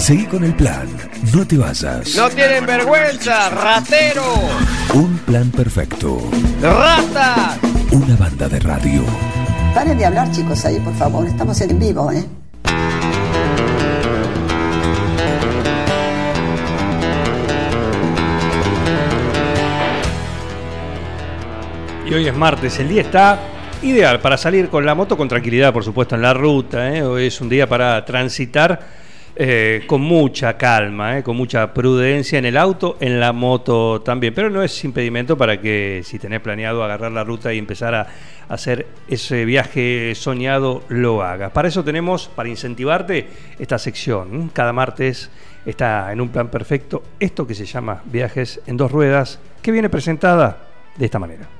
Seguí con el plan. No te vayas. No tienen vergüenza, ratero. Un plan perfecto. Rata. Una banda de radio. Paren de hablar, chicos, ahí, por favor. Estamos en vivo, ¿eh? Y hoy es martes, el día está ideal para salir con la moto con tranquilidad, por supuesto, en la ruta. ¿eh? Hoy es un día para transitar eh, con mucha calma, ¿eh? con mucha prudencia en el auto, en la moto también. Pero no es impedimento para que si tenés planeado agarrar la ruta y empezar a hacer ese viaje soñado, lo hagas. Para eso tenemos, para incentivarte, esta sección. Cada martes está en un plan perfecto esto que se llama Viajes en dos ruedas, que viene presentada de esta manera.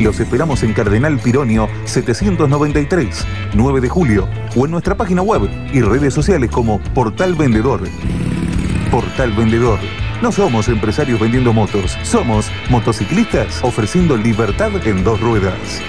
Los esperamos en Cardenal Pironio 793, 9 de julio, o en nuestra página web y redes sociales como Portal Vendedor. Portal Vendedor. No somos empresarios vendiendo motos, somos motociclistas ofreciendo libertad en dos ruedas.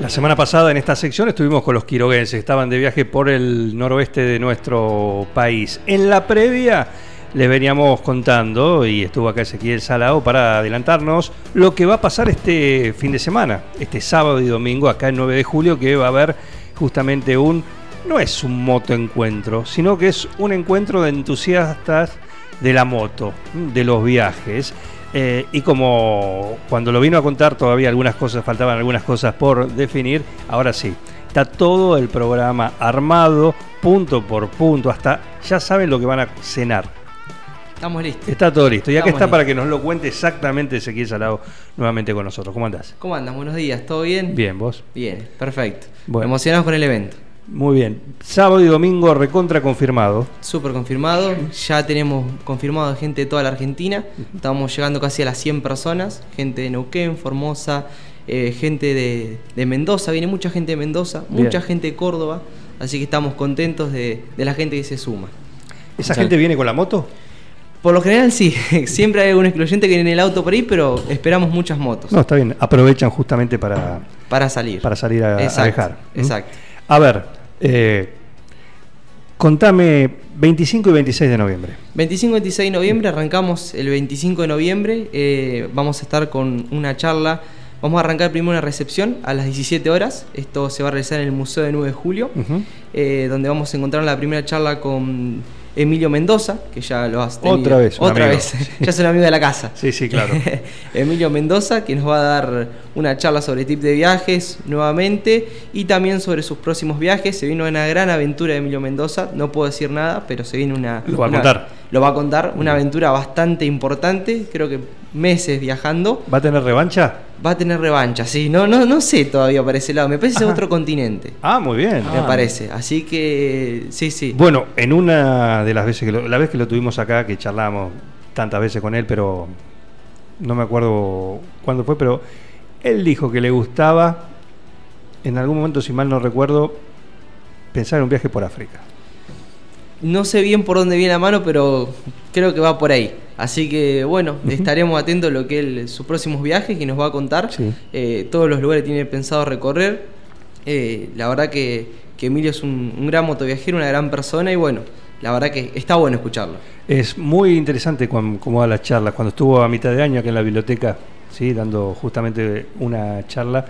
La semana pasada en esta sección estuvimos con los quiroguenses, estaban de viaje por el noroeste de nuestro país. En la previa les veníamos contando, y estuvo acá Ezequiel Salao para adelantarnos, lo que va a pasar este fin de semana, este sábado y domingo, acá el 9 de julio, que va a haber justamente un, no es un moto encuentro, sino que es un encuentro de entusiastas de la moto, de los viajes. Eh, y como cuando lo vino a contar todavía algunas cosas, faltaban algunas cosas por definir, ahora sí, está todo el programa armado, punto por punto, hasta ya saben lo que van a cenar. Estamos listos. Está todo listo. Y acá Estamos está para que nos lo cuente exactamente Ezequiel Salado nuevamente con nosotros. ¿Cómo andás? ¿Cómo andan? Buenos días, ¿todo bien? Bien, vos. Bien, perfecto. Bueno. Emocionados con el evento. Muy bien. Sábado y domingo recontra confirmado. Súper confirmado. Ya tenemos confirmado gente de toda la Argentina. Estamos llegando casi a las 100 personas. Gente de Neuquén, Formosa, eh, gente de, de Mendoza. Viene mucha gente de Mendoza, Bien. mucha gente de Córdoba. Así que estamos contentos de, de la gente que se suma. ¿Esa gente viene con la moto? Por lo general sí, siempre hay algún excluyente que viene en el auto por ahí, pero esperamos muchas motos No, está bien. Aprovechan justamente para, para salir. para salir a, a Exacto, dejar. Exacto. A ver, eh, contame 25 y 26 de noviembre. 25 y 26 de noviembre, arrancamos el 25 de noviembre, eh, vamos a estar con una charla, vamos a arrancar primero una recepción a las 17 horas, esto se va a realizar en el Museo de 9 de Julio, eh, donde vamos a encontrar la primera charla con Emilio Mendoza, que ya lo has tenido. Otra vez, Otra amigo. vez, ya es un amigo de la casa. Sí, sí, claro. Emilio Mendoza, que nos va a dar una charla sobre tip de viajes nuevamente y también sobre sus próximos viajes. Se viene una gran aventura de Emilio Mendoza, no puedo decir nada, pero se viene una... Lo va a contar. Lo va a contar, una aventura bastante importante, creo que meses viajando. ¿Va a tener revancha? Va a tener revancha, sí, no, no, no sé todavía por ese lado, me parece que es Ajá. otro continente, Ah, muy bien. me parece. Así que, sí, sí. Bueno, en una de las veces que lo, la vez que lo tuvimos acá, que charlamos tantas veces con él, pero no me acuerdo cuándo fue, pero él dijo que le gustaba, en algún momento, si mal no recuerdo, pensar en un viaje por África. No sé bien por dónde viene la mano, pero creo que va por ahí. Así que bueno, estaremos atentos a lo que él, sus próximos viajes que nos va a contar. Sí. Eh, todos los lugares que tiene pensado recorrer. Eh, la verdad que, que Emilio es un, un gran motoviajero, una gran persona y bueno, la verdad que está bueno escucharlo. Es muy interesante cómo da las charlas. Cuando estuvo a mitad de año aquí en la biblioteca, ¿sí? dando justamente una charla,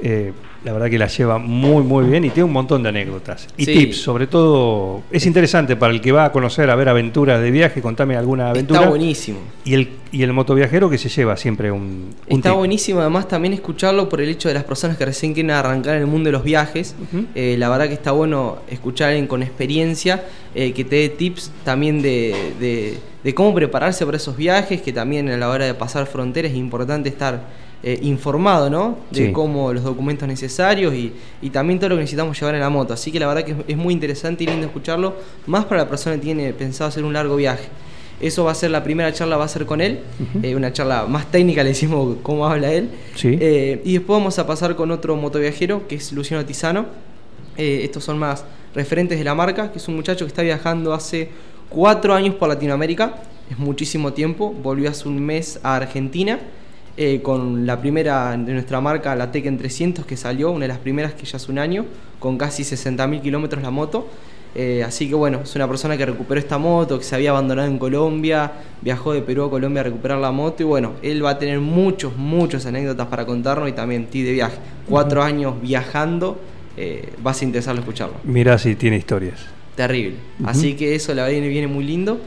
eh, la verdad que la lleva muy, muy bien y tiene un montón de anécdotas. Y Sí. tips, sobre todo, es interesante para el que va a conocer, a ver aventuras de viaje, contame alguna aventura. Está buenísimo. Y el, y el motoviajero que se lleva siempre un, un Está tip. buenísimo además también escucharlo por el hecho de las personas que recién quieren arrancar en el mundo de los viajes. Eh, la verdad que está bueno escuchar a alguien con experiencia eh, que te dé tips también de, de- de cómo prepararse para esos viajes, que también a la hora de pasar fronteras es importante estar eh, informado, ¿no? De Sí. cómo los documentos necesarios y, y también todo lo que necesitamos llevar en la moto. Así que la verdad que es, es muy interesante y lindo escucharlo, más para la persona que tiene pensado hacer un largo viaje. Eso va a ser la primera charla, va a ser con él, eh, una charla más técnica, le decimos cómo habla él. Sí. Eh, y después vamos a pasar con otro motoviajero, que es Luciano Tizano. Estos son más referentes de la marca, que es un muchacho que está viajando hace cuatro años por Latinoamérica, es muchísimo tiempo, volvió hace un mes a Argentina eh, con la primera de nuestra marca, la Tekken 300, que salió, una de las primeras que ya hace un año, con casi 60.000 kilómetros la moto. Eh, así que bueno, es una persona que recuperó esta moto, que se había abandonado en Colombia, viajó de Perú a Colombia a recuperar la moto y bueno, él va a tener muchos, muchas anécdotas para contarnos y también ti de viaje. Cuatro años viajando, eh, vas a interesarlo escucharlo. Mirá si tiene historias. Terrible. Así que eso la viene, viene muy lindo.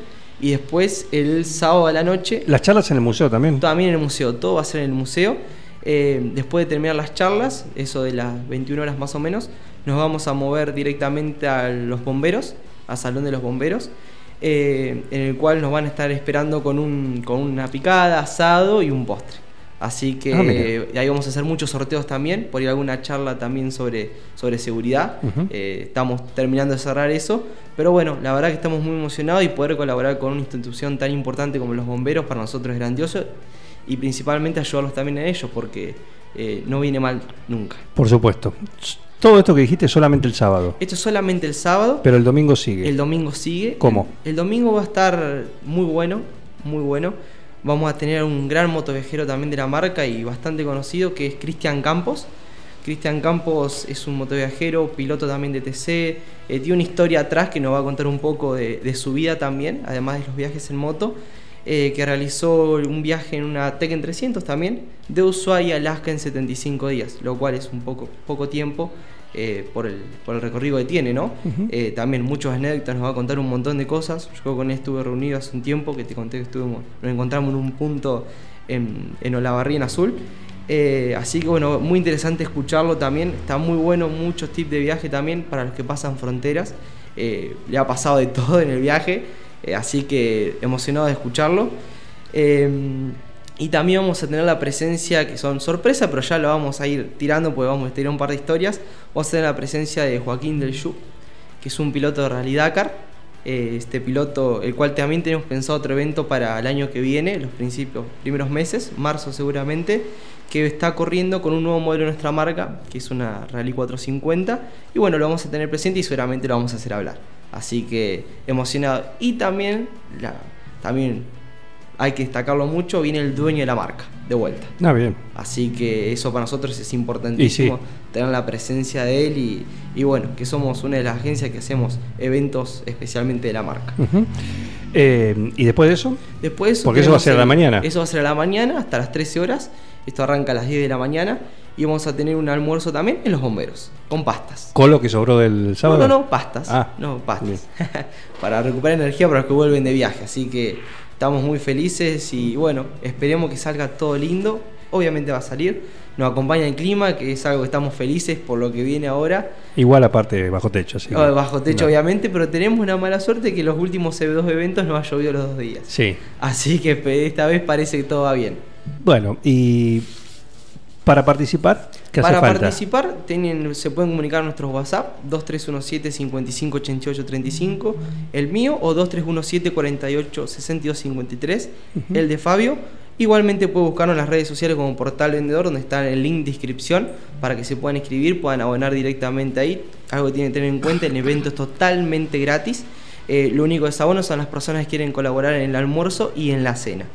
Y después el sábado a la noche, Las charlas en el museo también. también en el museo, todo va a ser en el museo. Eh, después de terminar las charlas, eso de las 21 horas más o menos, nos vamos a mover directamente a los bomberos, al Salón de los Bomberos, eh, en el cual nos van a estar esperando con, un, con una picada, asado y un postre. Así que Ah, ahí vamos a hacer muchos sorteos también, por ir a alguna charla también sobre, sobre seguridad. Eh, estamos terminando de cerrar eso, pero bueno, la verdad que estamos muy emocionados y poder colaborar con una institución tan importante como los bomberos para nosotros es grandioso y principalmente ayudarlos también a ellos porque eh, no viene mal nunca. Por supuesto. Todo esto que dijiste solamente el sábado. Esto es solamente el sábado, Pero el domingo sigue. el domingo sigue. ¿Cómo? El, el domingo va a estar muy bueno, muy bueno. Vamos a tener un gran motoviajero también de la marca y bastante conocido que es Cristian Campos. Cristian Campos es un motoviajero, piloto también de TC, eh, tiene una historia atrás que nos va a contar un poco de, de su vida también, además de los viajes en moto, eh, que realizó un viaje en una Tekken 300 también, de Ushuaia a Alaska en 75 días, lo cual es un poco, poco tiempo eh, por, el, por el recorrido que tiene, ¿no? Eh, también muchos anécdotas, nos va a contar un montón de cosas. Yo con él estuve reunido hace un tiempo, que te conté que estuvimos, nos encontramos en un punto en, en Olavarría, en Azul. Eh, así que bueno, muy interesante escucharlo también. Está muy bueno, muchos tips de viaje también para los que pasan fronteras. Le ha pasado de todo en el viaje, así que emocionado de escucharlo. Y también vamos a tener la presencia, que son sorpresa, pero ya lo vamos a ir tirando porque vamos a tirar un par de historias. Vamos a tener la presencia de Joaquín del Yu, que es un piloto de Rally Dakar. Eh, este piloto, el cual también tenemos pensado otro evento para el año que viene, los principios, primeros meses, marzo seguramente, que está corriendo con un nuevo modelo de nuestra marca, que es una Rally 450. Y bueno, lo vamos a tener presente y seguramente lo vamos a hacer hablar. Así que emocionado. Y también, también hay que destacarlo mucho, viene el dueño de la marca, de vuelta. Ah, bien. Así que eso para nosotros es importantísimo, sí. tener la presencia de él y, y bueno, que somos una de las agencias que hacemos eventos especialmente de la marca. Eh, ¿Y después de eso? Después Porque eso va a ser a la mañana. Eso va a ser a la mañana, hasta las 13 horas. Esto arranca a las 10 de la mañana y vamos a tener un almuerzo también en los bomberos, con pastas. ¿Con lo que sobró del sábado? No, no, no, pastas. Ah, no, pastas. para recuperar energía para los que vuelven de viaje. Así que estamos muy felices y bueno, esperemos que salga todo lindo. Obviamente va a salir. Nos acompaña el clima, que es algo que estamos felices por lo que viene ahora. Igual aparte bajo techo, sí. Ah, Bajo techo, No. obviamente, pero tenemos una mala suerte que los últimos dos eventos nos ha llovido los dos días. Sí. Así que esta vez parece que todo va bien. Bueno, y para participar, ¿qué hace Para falta? participar tienen, se pueden comunicar a nuestros WhatsApp 2317-558835, el mío o 2317-486253, el de Fabio. Igualmente puede buscarnos en las redes sociales como Portal Vendedor, donde está el link de inscripción para que se puedan inscribir, puedan abonar directamente ahí. Algo que tienen que tener en cuenta, el evento es totalmente gratis. Eh, lo único que es abono son las personas que quieren colaborar en el almuerzo y en la cena.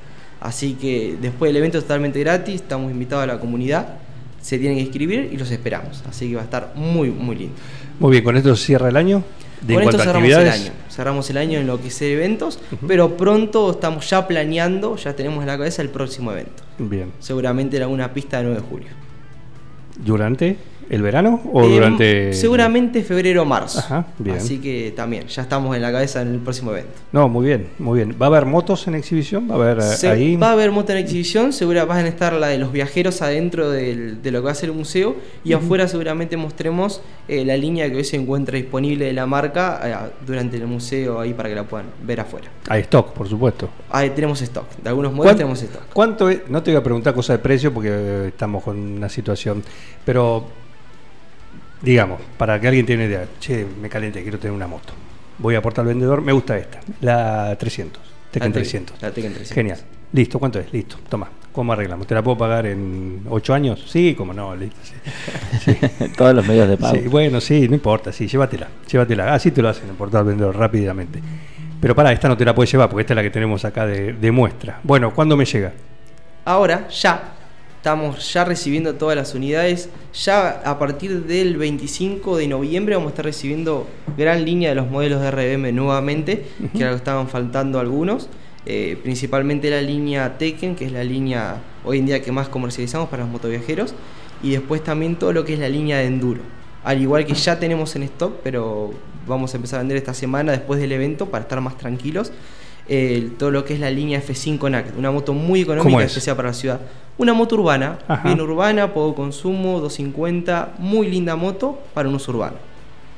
Así que después del evento es totalmente gratis, estamos invitados a la comunidad, se tienen que inscribir y los esperamos. Así que va a estar muy, muy lindo. Muy bien, con esto cierra el año. De Con esto cerramos el año. Cerramos el año en lo que es eventos, pero pronto estamos ya planeando, ya tenemos en la cabeza el próximo evento. Bien. Seguramente en alguna pista de 9 de julio. Durante ¿El verano o Em, durante...? Seguramente febrero o marzo. Ajá, bien. Así que también, ya estamos en la cabeza en el próximo evento. No, muy bien, muy bien. ¿Va a haber motos en exhibición? ¿Va a haber eh, Se- ahí? Va a haber moto en exhibición, segura van a estar la de los viajeros adentro del- de lo que va a ser el museo y afuera seguramente mostremos eh, la línea que hoy se encuentra disponible de la marca eh, durante el museo ahí para que la puedan ver afuera. Hay stock, por supuesto. Ahí tenemos stock, de algunos modelos ¿Cuán- tenemos stock. ¿Cuánto es? No te voy a preguntar cosa de precio porque estamos con una situación, pero digamos, para que alguien tenga una idea, che, me calenté, quiero tener una moto. Voy a aportar al vendedor, me gusta esta, la 300, Tekken La Tekken, 300. la Tekken 300. Genial. Listo, ¿cuánto es? Listo, toma. ¿Cómo arreglamos? ¿Te la puedo pagar en 8 años? Sí, como no, listo. sí. Sí. Todos los medios de pago. Sí, bueno, sí, no importa, sí, llévatela, llévatela. Así te lo hacen en Portal Vendedor rápidamente. Pero para, esta no te la puedes llevar porque esta es la que tenemos acá de, de muestra. Bueno, ¿cuándo me llega? Ahora, ya, estamos ya recibiendo todas las unidades. Ya a partir del 25 de noviembre vamos a estar recibiendo gran línea de los modelos de RBM nuevamente, que que estaban faltando algunos. Eh, principalmente la línea Tekken, que es la línea hoy en día que más comercializamos para los motoviajeros. Y después también todo lo que es la línea de enduro. Al igual que ya tenemos en stock, pero vamos a empezar a vender esta semana después del evento para estar más tranquilos. Eh, todo lo que es la línea F5 NAC, una moto muy ¿Cómo económica, es? especial para la ciudad. Una moto urbana, Ajá. bien urbana, poco consumo, 250, muy linda moto para un uso urbano.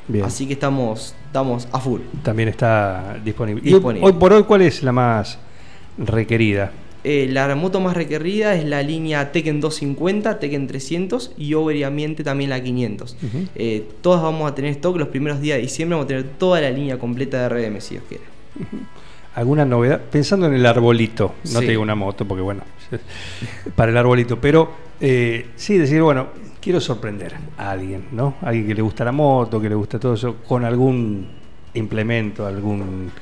Bien. Así que estamos, estamos a full. También está disponible. ¿Y Disponible. hoy por hoy cuál es la más requerida? Eh, la moto más requerida es la línea Tekken 250, Tekken 300 y obviamente también la 500. Ujú. Eh, todas vamos a tener stock los primeros días de diciembre, vamos a tener toda la línea completa de RDM si Dios quiere. ¿Alguna novedad? Pensando en el arbolito, no Sí. te digo una moto porque bueno, para el arbolito, pero eh, sí decir, bueno, quiero sorprender a alguien, ¿no? Alguien que le gusta la moto, que le gusta todo eso, con algún implemento, algún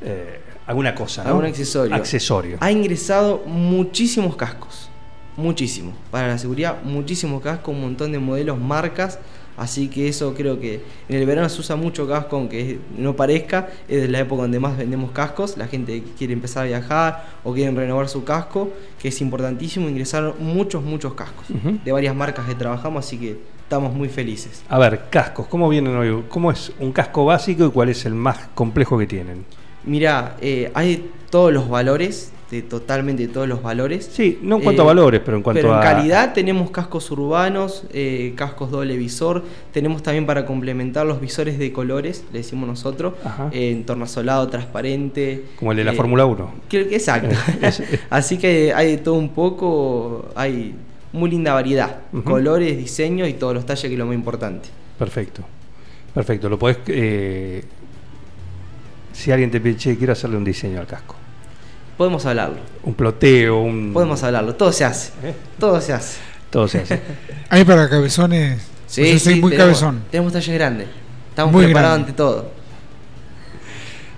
eh, alguna cosa, ¿no? Algún accesorio. Accesorio. Ha ingresado muchísimos cascos. Muchísimos. Para la seguridad, muchísimos cascos, un montón de modelos, marcas. Así que eso creo que en el verano se usa mucho casco, aunque no parezca. Es de la época donde más vendemos cascos. La gente quiere empezar a viajar o quieren renovar su casco, que es importantísimo. Ingresaron muchos, muchos cascos de varias marcas que trabajamos, así que estamos muy felices. A ver, cascos, ¿cómo vienen hoy? ¿Cómo es un casco básico y cuál es el más complejo que tienen? Mira, eh, hay todos los valores, de totalmente todos los valores. Sí, no en cuanto Eh, a valores, pero en cuanto pero en a calidad tenemos cascos urbanos, eh, cascos doble visor, tenemos también para complementar los visores de colores, le decimos nosotros, eh, en tornasolado, transparente. como el de la eh, Fórmula 1. que- que- Exacto. Así que hay de todo un poco, hay muy linda variedad, colores, diseños y todos los talles que es lo más importante. Perfecto. Perfecto. Lo podés. eh, si alguien te pide, che, quiero hacerle un diseño al casco. Podemos hablarlo, Un ploteo, un. podemos hablarlo, todo se hace, ¿Eh? todo se hace. Todo se hace. Hay para cabezones. Sí, pues yo soy sí, muy tenemos, cabezón. tenemos talles grandes, estamos Muy preparados grande. ante todo.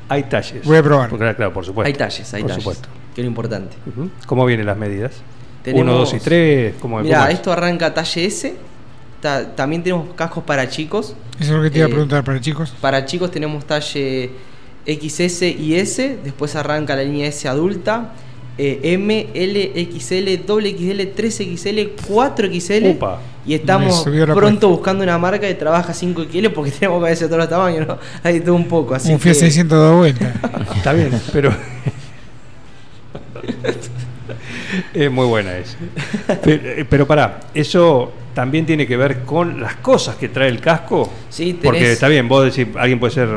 Hay talles. Voy a probar. Porque, claro, por supuesto. Hay talles, hay por talles, supuesto. que es lo importante. ¿Cómo vienen las medidas? Tenemos- Uno, dos y tres. ¿Cómo, Mira, cómo es? esto arranca talle S. Ta- también tenemos cascos para chicos. Eso es lo que te iba a Eh, preguntar para chicos. Para chicos tenemos talle XS y S. Después arranca la línea S adulta. eh, M, L, XL, XL, 3XL, 4XL. Upa. Y estamos pronto buscando una marca que trabaja 5XL porque tenemos cabeza de todos los tamaños. ¿no? Hay todo un poco. Así Un Fiat que- 600 da vuelta. Está bien, pero. es muy buena eso. Pero, eh, pero pará, eso también tiene que ver con las cosas que trae el casco. Sí, tenés- Porque está bien, vos decís, alguien puede ser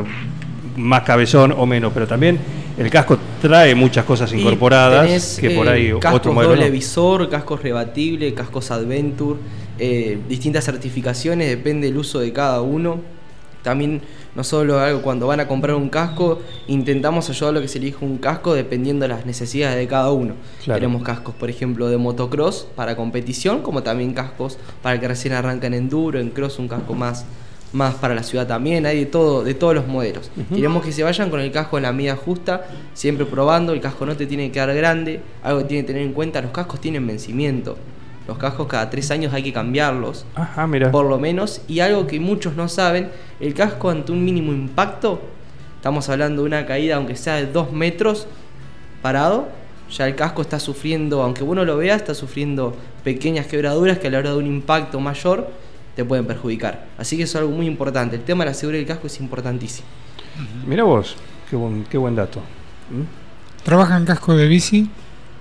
más cabezón o menos, pero también el casco trae muchas cosas incorporadas tenés, que por eh, ahí cascos otro modelo. doble visor, cascos rebatible, cascos adventure, eh, distintas certificaciones, depende del uso de cada uno. También no solo algo cuando van a comprar un casco, intentamos ayudar a lo que se elija un casco dependiendo de las necesidades de cada uno. Claro. Tenemos cascos, por ejemplo, de motocross para competición, como también cascos para el que recién arranca en enduro, en cross un casco más más para la ciudad también, hay de todo, de todos los modelos. Queremos que se vayan con el casco en la medida justa, siempre probando, el casco no te tiene que quedar grande, algo que tiene que tener en cuenta, los cascos tienen vencimiento. Los cascos cada tres años hay que cambiarlos, Ajá, mira. por lo menos, y algo que muchos no saben, el casco ante un mínimo impacto, estamos hablando de una caída aunque sea de dos metros parado, ya el casco está sufriendo, aunque uno lo vea, está sufriendo pequeñas quebraduras que a la hora de un impacto mayor te pueden perjudicar. Así que eso es algo muy importante. El tema de la seguridad del casco es importantísimo. Mira vos, qué buen, qué buen dato. ¿Mm? ¿Trabajan casco de bici?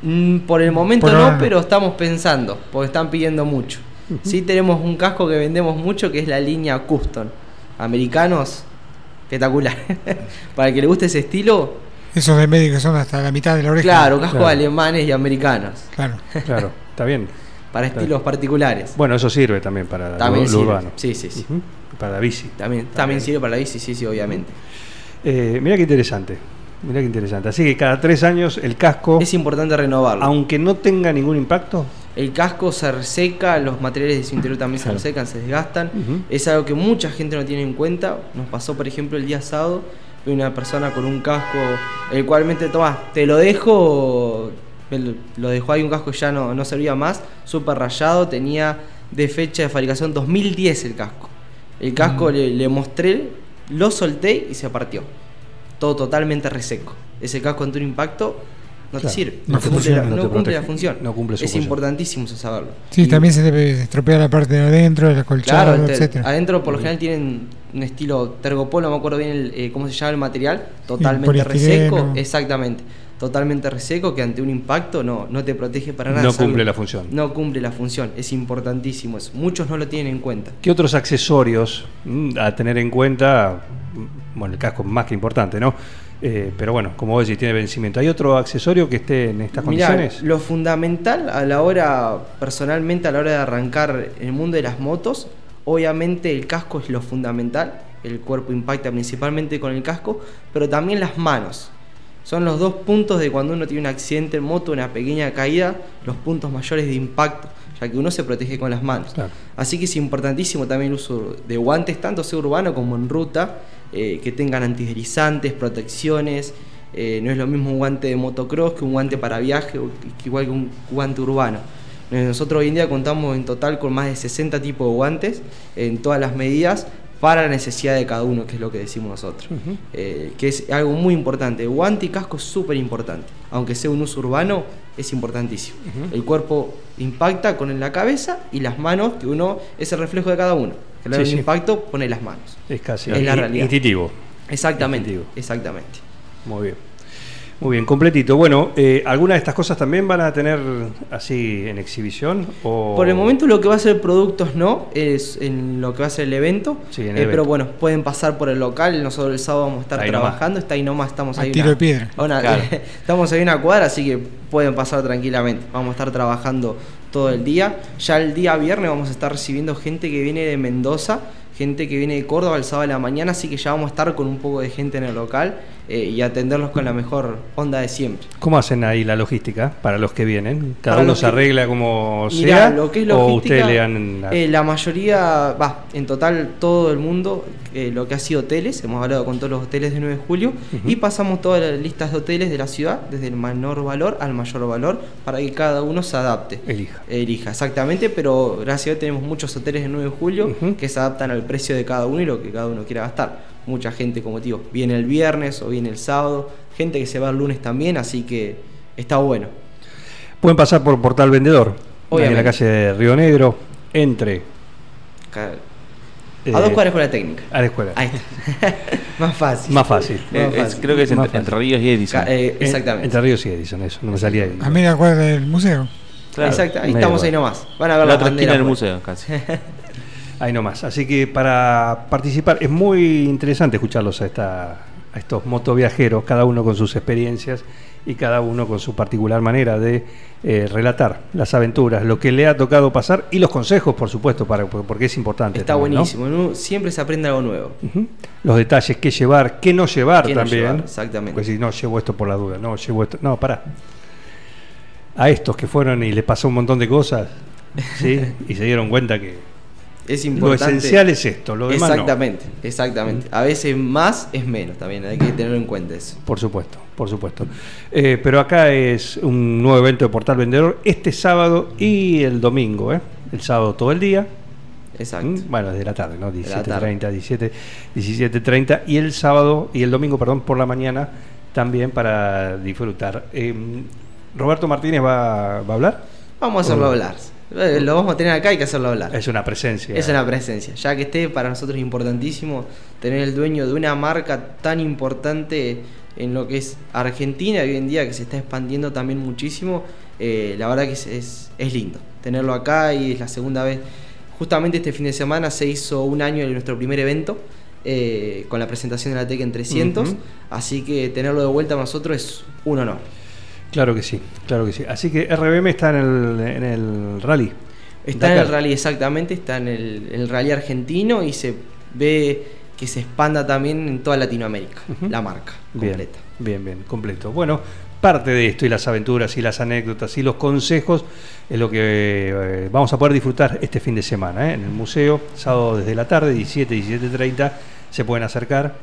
Mm, por el momento Por no, ahora pero estamos pensando, porque están pidiendo mucho. Sí tenemos un casco que vendemos mucho, que es la línea Custom. Americanos, espectacular. Para el que le guste ese estilo, Esos de medio que son hasta la mitad de la oreja. claro, casco Claro. alemanes y americanos. Claro. Claro, está bien. Para estilos particulares. Bueno, eso sirve también para También lo, lo sirve. urbano. Sí, sí, sí. Para la bici. También, también sirve para la bici, sí, sí, obviamente. Eh, mira qué interesante. Mira qué interesante. Así que cada tres años el casco, Es importante renovarlo. aunque no tenga ningún impacto, El casco se reseca, los materiales de su interior también Claro. se resecan, se desgastan. Es algo que mucha gente no tiene en cuenta. Nos pasó, por ejemplo, el día sábado, una persona con un casco, el cual mente, toma, te lo dejo, lo- dejó ahí un casco que ya no, no servía más, súper rayado, tenía de fecha de fabricación 2010 el casco. El casco le, le mostré, lo solté y se partió. Todo totalmente reseco. Ese casco ante un impacto no Claro. te sirve. No te cumple la- funciona. no No te cumple la protege. función. No cumple su es función. importantísimo saberlo. Sí, Y- también se debe estropear la parte de adentro, el acolchado, Claro, te- etcétera. adentro por lo general tienen un estilo tergopolo, no me acuerdo bien el, eh, cómo se llama el material, totalmente reseco, exactamente, totalmente reseco que ante un impacto no, no te protege para nada. No cumple la función. No cumple la función, es importantísimo eso. Muchos no lo tienen en cuenta. ¿qué otros accesorios mm, a tener en cuenta? Mm, Bueno, el casco es más que importante, ¿no? Eh, pero bueno, como vos decís, tiene vencimiento. ¿Hay otro accesorio que esté en estas Mirá, condiciones? lo fundamental a la hora, personalmente a la hora de arrancar el mundo de las motos, obviamente el casco es lo fundamental, el cuerpo impacta principalmente con el casco, pero también las manos. Son los dos puntos de cuando uno tiene un accidente en moto, una pequeña caída, los puntos mayores de impacto, ya que uno se protege con las manos. Claro. Así que es importantísimo también el uso de guantes, tanto sea urbano como en ruta, eh, que tengan antideslizantes, protecciones. eh, no es lo mismo un guante de motocross que un guante para viaje, o que igual que un guante urbano. Nosotros hoy en día contamos en total con más de 60 tipos de guantes en todas las medidas para la necesidad de cada uno, que es lo que decimos nosotros. Eh, que es algo muy importante. Guante y casco es súper importante. Aunque sea un uso urbano, es importantísimo. El cuerpo impacta con la cabeza y las manos, que uno es el reflejo de cada uno. Que le da Sí, un sí. impacto, pone las manos. Es casi Es la realidad. instintivo. Exactamente. Exactamente. Muy bien. Muy bien, completito. Bueno, eh, ¿algunas de estas cosas también van a tener así en exhibición? O... Por el momento lo que va a ser productos no, es en lo que va a ser el evento. Sí, en el Eh, Pero evento. bueno, pueden pasar por el local, nosotros el sábado vamos a estar Ahí nomás. trabajando, está ahí nomás, estamos A ahí. tiro una- de piedra. a una- Claro. estamos ahí en una cuadra, así que pueden pasar tranquilamente. Vamos a estar trabajando todo el día. Ya el día viernes vamos a estar recibiendo gente que viene de Mendoza, gente que viene de Córdoba el sábado de la mañana, así que ya vamos a estar con un poco de gente en el local eh, y atenderlos con la mejor onda de siempre. ¿Cómo hacen ahí la logística para los que vienen? ¿Cada Para uno se arregla como Mirá, sea? lo que es ¿O ustedes le dan la... eh, la mayoría, va, en total todo el mundo, eh, lo que ha sido hoteles, hemos hablado con todos los hoteles de 9 de julio y pasamos todas las listas de hoteles de la ciudad, desde el menor valor al mayor valor, para que cada uno se adapte. Elija. Elija, exactamente, pero gracias a Dios tenemos muchos hoteles de 9 de julio que se adaptan al precio de cada uno y lo que cada uno quiera gastar. Mucha gente, como te digo, viene el viernes o viene el sábado, gente que se va el lunes también, así que está bueno. Pueden pasar por Portal Vendedor, en la calle de Río Negro, entre... Eh, A dos cuadras con la técnica. A la escuela. Ahí está. Más fácil. Más fácil. Más Eh, fácil. creo que es entre, entre Ríos y Edison. Eh, En- exactamente. Entre Ríos y Edison, eso, no me salía ahí. A media cuadra del museo. Claro. Exacto, ahí estamos bar. ahí nomás. Van a ver La las otra esquina del pues. museo, casi. Ahí nomás. Así que para participar es muy interesante escucharlos a, esta, a estos motoviajeros, cada uno con sus experiencias y cada uno con su particular manera de eh, relatar las aventuras, lo que le ha tocado pasar y los consejos, por supuesto, para, porque es importante. Está buenísimo. ¿no? Siempre se aprende algo nuevo. Los detalles, qué llevar, qué no llevar Qué no también. llevar, exactamente. Pues si no, llevo esto por la duda, no, llevo esto. No, pará. A estos que fueron y les pasó un montón de cosas, ¿sí? y se dieron cuenta que Es lo esencial es esto, lo demás no. exactamente, exactamente. A veces más es menos también, hay que tenerlo en cuenta eso. Por supuesto, por supuesto. Eh, pero acá es un nuevo evento de Portal Vendedor este sábado y el domingo, ¿eh? El sábado todo el día. Exacto. ¿Mm? Bueno, desde la tarde, ¿no? De la 17.30, 17, 17.30 y el sábado y el domingo, perdón, por la mañana también para disfrutar. Eh, Roberto Martínez va, va a hablar. Vamos a hacerlo hablar. Eh, Lo vamos a tener acá, hay que hacerlo hablar. Es una presencia. Es una presencia, ya que esté para nosotros es importantísimo tener el dueño de una marca tan importante en lo que es Argentina hoy en día que se está expandiendo también muchísimo. eh, la verdad que es, es- es lindo tenerlo acá y es la segunda vez. Justamente este fin de semana se hizo un año de nuestro primer evento eh, con la presentación de la Tekken 300, Ujú. así que tenerlo de vuelta para nosotros es un honor. Claro que sí, claro que sí. Así que RBM está en el, en el rally. Está en el rally exactamente, está en el, el rally argentino y se ve que se expanda también en toda Latinoamérica, la marca Bien, completa. bien, bien, completo. Bueno, parte de esto y las aventuras y las anécdotas y los consejos es lo que eh, vamos a poder disfrutar este fin de semana ¿eh? en el museo, sábado desde la tarde, 17, 17.30, se pueden acercar,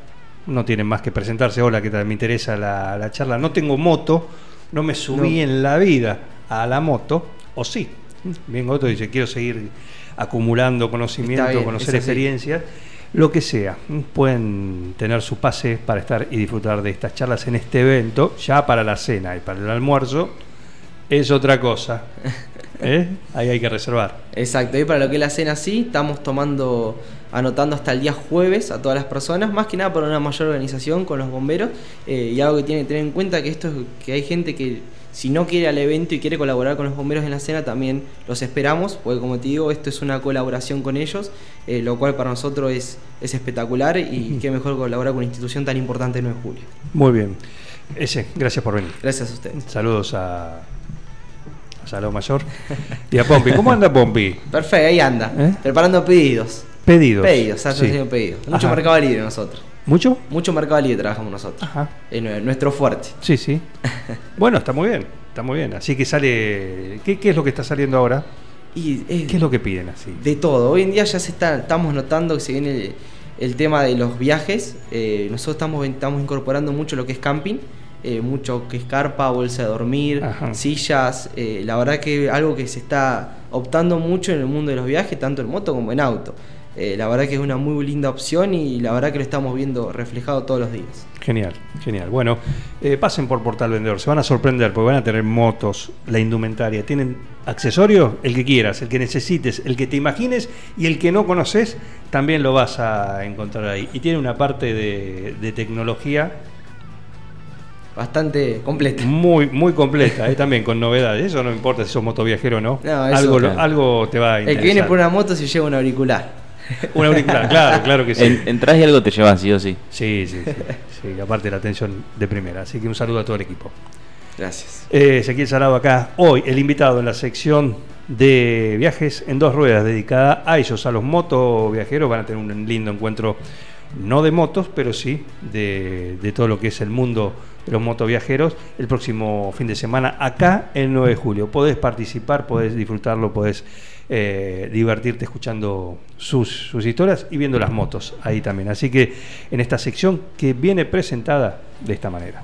no tienen más que presentarse, hola, que tal, me interesa la, la charla, no tengo moto, no me subí No. en la vida a la moto, o sí, vengo otro y dice, quiero seguir acumulando conocimiento, bien, conocer experiencias lo que sea. Pueden tener su pase para estar y disfrutar de estas charlas en este evento, ya para la cena y para el almuerzo es otra cosa. ¿Eh? Ahí hay que reservar. Exacto, y para lo que es la cena sí, estamos tomando, anotando hasta el día jueves a todas las personas, más que nada para una mayor organización con los bomberos, eh, y algo que tienen que tener en cuenta que esto es que hay gente que si no quiere al evento y quiere colaborar con los bomberos en la cena, también los esperamos, porque como te digo, esto es una colaboración con ellos, eh, lo cual para nosotros es, es espectacular y qué mejor colaborar con una institución tan importante en 9 de julio. Muy bien. Ese, gracias por venir. Gracias a ustedes. Saludos a, a Mayor y a Pompi. ¿Cómo anda Pompi? Perfecto, ahí anda, ¿Eh? preparando pedidos. Pedidos. Pedidos, Sí. haciendo pedidos. Mucho Ajá. mercado libre nosotros. ¿Mucho? Mucho mercado libre trabajamos nosotros. Ajá. Es nue- nuestro fuerte. Sí, sí. Bueno, está muy bien. Está muy bien. Así que sale. ¿Qué, qué es lo que está saliendo ahora? Y es ¿Qué es lo que piden así? de todo. Hoy en día ya se está, estamos notando que se viene el, el tema de los viajes. Eh, nosotros estamos, estamos incorporando mucho lo que es camping. eh, mucho que es carpa, bolsa de dormir, Ajá. sillas. eh, la verdad que algo que se está optando mucho en el mundo de los viajes, tanto en moto como en auto. Eh, la verdad que es una muy linda opción y la verdad que lo estamos viendo reflejado todos los días. Genial, genial. Bueno, eh, pasen por Portal Vendedor, se van a sorprender porque van a tener motos, la indumentaria, tienen accesorios, el que quieras, el que necesites, el que te imagines y el que no conoces, también lo vas a encontrar ahí. Y tiene una parte de, de tecnología Bastante completa. muy, muy completa, eh, también con novedades. Eso no importa si sos motoviajero o no. Algo, Claro. algo te va a El interesar. que viene por una moto se lleva un auricular. Un auricular, claro, claro que sí. En- entras y algo te llevas, sí o sí. Sí, sí, sí, sí, aparte la atención de primera. Así que un saludo a todo el equipo. Gracias. Eh, Ezequiel Sarado acá, hoy el invitado en la sección de viajes en dos ruedas dedicada a ellos, a los motoviajeros, van a tener un lindo encuentro, no de motos, pero sí de, de todo lo que es el mundo los motoviajeros, el próximo fin de semana acá el 9 de julio. Podés participar, podés disfrutarlo, podés eh, divertirte escuchando sus, sus historias y viendo las motos ahí también. Así que en esta sección que viene presentada de esta manera.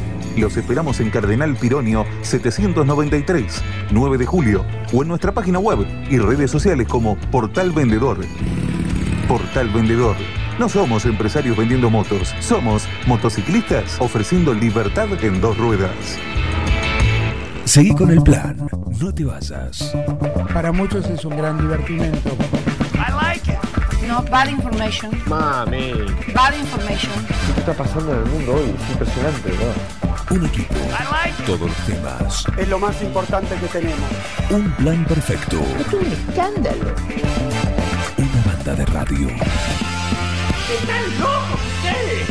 Los esperamos en Cardenal Pironio 793, 9 de julio, o en nuestra página web y redes sociales como Portal Vendedor. Portal Vendedor. No somos empresarios vendiendo motos, somos motociclistas ofreciendo libertad en dos ruedas. Seguí con el plan. No te vayas. Para muchos es un gran divertimento. No, bad information. Mami. Bad information. ¿Qué está pasando en el mundo hoy? Es impresionante, ¿verdad? Un equipo. Todos los temas. Es lo más importante que tenemos. Un plan perfecto. Es un escándalo. Una banda de radio. ¡Están locos!